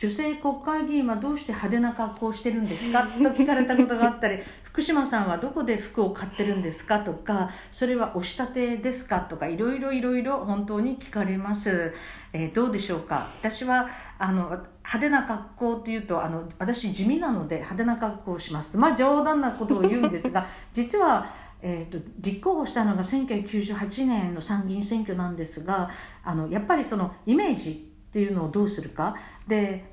女性国会議員はどうして派手な格好をしてるんですか？と聞かれたことがあったり 福島さんはどこで服を買ってるんですか？とかそれは押し立てですか？とかいろいろいろいろ本当に聞かれます、えー、どうでしょうか？私はあの派手な格好っていうとあの私地味なので派手な格好をしますまあ冗談なことを言うんですが 実はえーと、立候補したのが1998年の参議院選挙なんですがあのやっぱりそのイメージっていうのをどうするか？で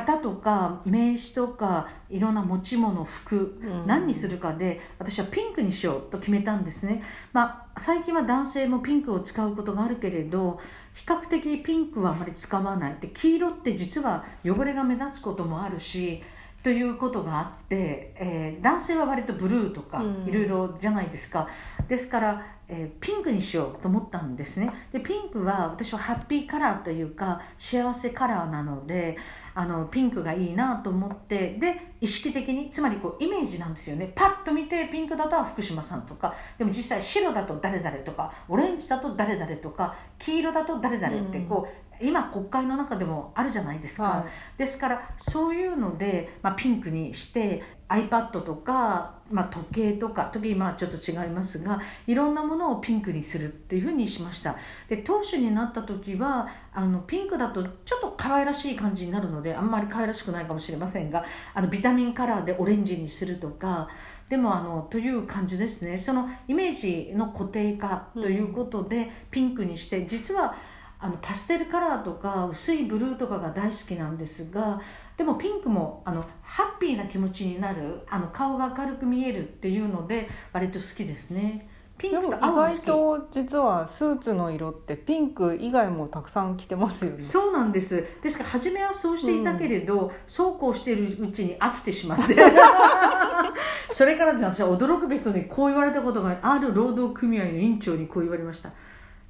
旗とか名刺とかいろんな持ち物服、何にするかで私はピンクにしようと決めたんですね、まあ、最近は男性もピンクを使うことがあるけれど比較的ピンクはあまり使わない。で黄色って実は汚れが目立つこともあるしということがあって、えー、男性は割とブルーとかいろいろじゃないですか、うん、ですから、えー、ピンクにしようと思ったんですね。でピンクは私はハッピーカラーというか幸せカラーなのであのピンクがいいなと思ってで意識的につまりこうイメージなんですよね。パッと見てピンクだと福島さんとかでも実際白だと誰々とかオレンジだと誰々とか黄色だと誰々ってこう、今国会の中でもあるじゃないですか、はい、ですからそういうので、まあ、ピンクにして iPad とか、まあ、時計とか時計今はちょっと違いますがいろんなものをピンクにするっていうふうにしました。で党首になった時はあのピンクだとちょっと可愛らしい感じになるのであんまり可愛らしくないかもしれませんがあのビタミンカラーでオレンジにするとかでもあのという感じですね。そのイメージの固定化ということでピンクにして、実はあのパステルカラーとか薄いブルーとかが大好きなんですがでもピンクもあのハッピーな気持ちになるあの顔が明るく見えるっていうので割と好きですね。ピンクと意外と実はスーツの色ってピンク以外もたくさん着てますよね。そうなんです。ですから初めはそうしていたけれど、うん、そうこうしているうちに飽きてしまって。それから私は驚くべきことにこう言われたことがある労働組合の委員長にこう言われました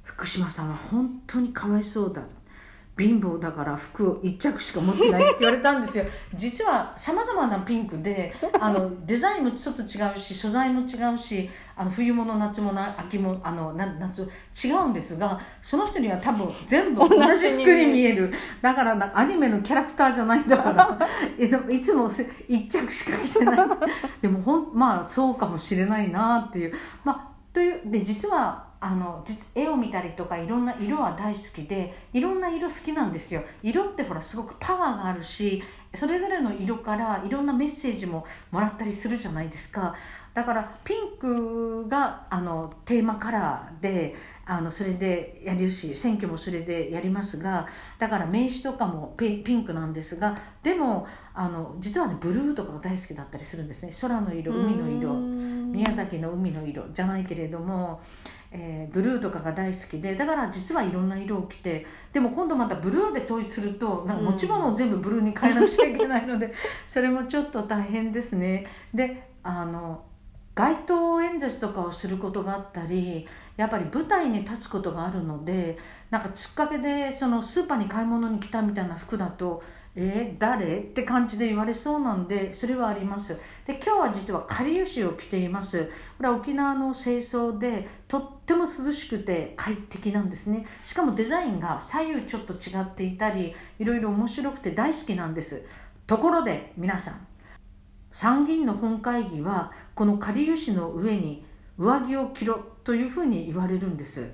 福島さんは本当にかわいそうだ。貧乏だから服を1着しか持ってないって言われたんですよ。実はさまざまなピンクであのデザインもちょっと違うし素材も違うしあの冬物夏物秋もあの夏違うんですがその人には多分全部同じ服に見える。だからなアニメのキャラクターじゃないんだから いつも1着しか着てない。でもほんまあそうかもしれないなっていう。まあというで実はあの絵を見たりとかいろんな色は大好きでいろんな色好きなんですよ。色ってほらすごくパワーがあるしそれぞれの色からいろんなメッセージももらったりするじゃないですか。だからピンクがあのテーマカラーであのそれでやるし選挙もそれでやりますがだから名刺とかもピンクなんですがでもあの実はねブルーとかが大好きだったりするんですね。空の色海の色。宮崎の海の色じゃないけれどもえー、ブルーとかが大好きでだから実はいろんな色を着てでも今度またブルーで統一するとなんか持ち物を全部ブルーに変えなくちゃいけないので、それもちょっと大変ですね。であの街頭演説とかをすることがあったりやっぱり舞台に立つことがあるのでなんかつっかけでそのスーパーに買い物に来たみたいな服だとえー、誰？って感じで言われそうなんでそれはあります。で今日は実はかりゆしを着ています。これは沖縄の清掃でとっても涼しくて快適なんですね。しかもデザインが左右ちょっと違っていたりいろいろ面白くて大好きなんです。ところで皆さん参議院の本会議はこのかりゆしの上に上着を着ろというふうに言われるんです。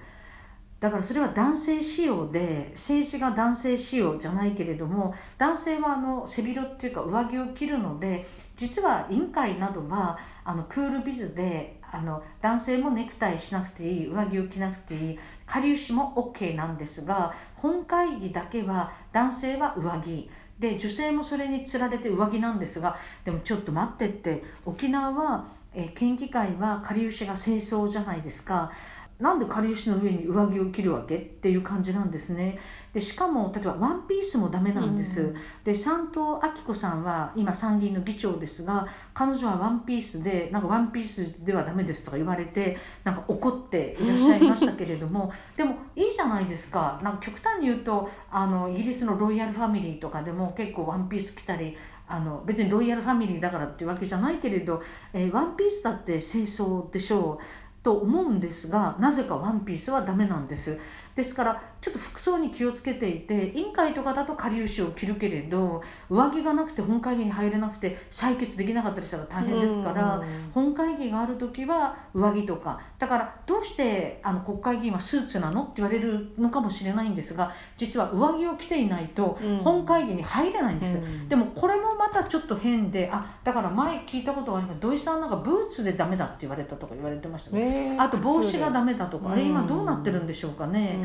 だからそれは男性仕様で政治が男性仕様じゃないけれども男性はあの背広っていうか上着を着るので実は委員会などはあのクールビズであの男性もネクタイしなくていい上着を着なくていい下流しも OK なんですが本会議だけは男性は上着。で女性もそれにつられて上着なんですがでもちょっと待ってって沖縄は、え県議会は下流しが清掃じゃないですか。なんでかりゆしの上に上着を着るわけっていう感じなんですね。でしかも例えばワンピースもダメなんです、うん、で三藤明子さんは今参議院の議長ですが彼女はワンピースでなんかワンピースではダメですとか言われてなんか怒っていらっしゃいましたけれども でもいいじゃないですか。なんか極端に言うとあのイギリスのロイヤルファミリーとかでも結構ワンピース着たりあの別にロイヤルファミリーだからっていうわけじゃないけれど、えー、ワンピースだって清掃でしょうと思うんですがなぜかワンピースはダメなんです。ですからちょっと服装に気をつけていて委員会とかだとかりゆしを着るけれど上着がなくて本会議に入れなくて採決できなかったりしたら大変ですから本会議がある時は上着とか。だからどうしてあの国会議員はスーツなのって言われるのかもしれないんですが実は上着を着ていないと本会議に入れないんです、でもこれもまたちょっと変であだから前聞いたことがあります。土井さんなんかブーツでダメだって言われたとか言われてましたね、あと帽子がダメだとか。あれ今どうなってるんでしょうかね、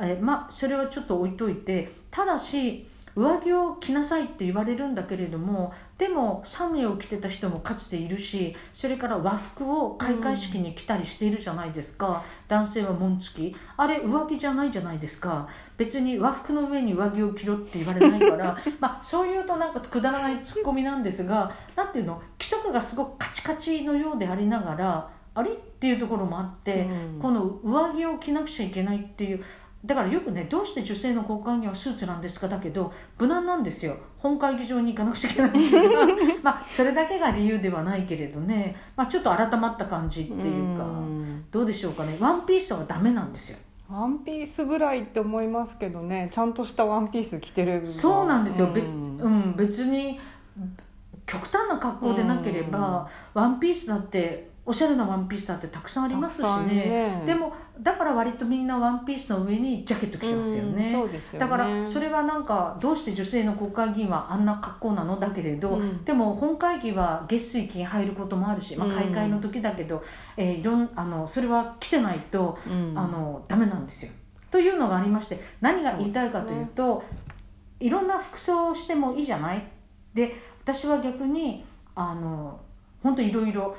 えまあそれはちょっと置いといてただし上着を着なさいって言われるんだけれどもでもサムエを着てた人もかつているしそれから和服を開会式に着たりしているじゃないですか、うん、男性は紋付き。あれ上着じゃないじゃないですか。別に和服の上に上着を着ろって言われないから まあそういうとなんかくだらないツッコミなんですが何ていうの？規則がすごくカチカチのようでありながらあれ？っていうところもあって、うん、この上着を着なくちゃいけないっていうだからよくねどうして女性の国会議員はスーツなんですか？だけど無難なんですよ。本会議場に行かなくちゃいけない まあそれだけが理由ではないけれどね、まあ、ちょっと改まった感じっていうか。どうでしょうかね。ワンピースはダメなんですよ。ワンピースぐらいって思いますけどね。ちゃんとしたワンピース着てるそうなんですよ、うん、別,、うん、別に極端な格好でなければ、ワンピースだっておしゃれなワンピースだってたくさんありますしね、ね、でもだから割とみんなワンピースの上にジャケット着てますよね。よね、だからそれはなんかどうして女性の国会議員はあんな格好なの？だけれど、うん、でも本会議は月水金入ることもあるし、まあ、開会の時だけど、うん、えー、いろんあのそれは着てないと、うん、あのダメなんですよ。というのがありまして何が言いたいかというと、ね、いろんな服装をしてもいいじゃない？で私は逆にあの本当いろいろ。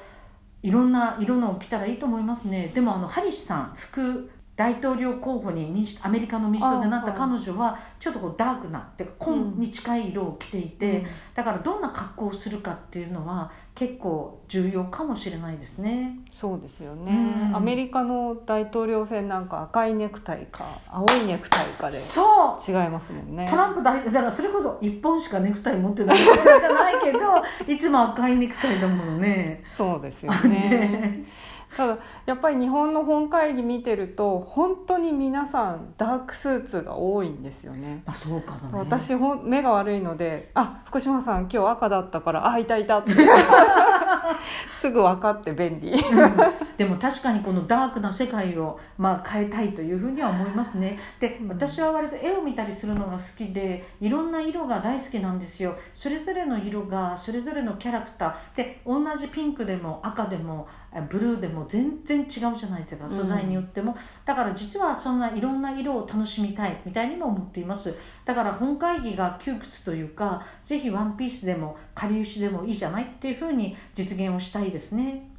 いろんな色のを着たらいいと思いますね。でもあのハリスさん副大統領候補に民主アメリカの民主党でなった彼女はちょっとこうダークなって紺に近い色を着ていて、うん、だからどんな格好をするかっていうのは結構重要かもしれないですね。そうですよね、うん、アメリカの大統領選なんか赤いネクタイか青いネクタイかでそう。違いますもんね。トランプ大だからそれこそ1本しかネクタイ持ってないかじゃないけどいつも赤いネクタイだものね。そうですよね。ただやっぱり日本の本会議見てると本当に皆さんダークスーツが多いんですよね。あそうかも、ね、私ほ目が悪いので「あ福島さん今日赤だったからあいたいた」って すぐ分かって便利、うん、でも確かにこのダークな世界を、まあ、変えたいというふうには思いますね。で私は割と絵を見たりするのが好きでいろんな色が大好きなんですよ。それぞれの色がそれぞれのキャラクター。で同じピンクでも赤でもブルーでも全然違うじゃないですか。素材によっても、うん、だから実はそんないろんな色を楽しみたいみたいにも思っています。だから本会議が窮屈というかぜひワンピースでもかりゆしでもいいじゃないっていうふうに実現をしたいですね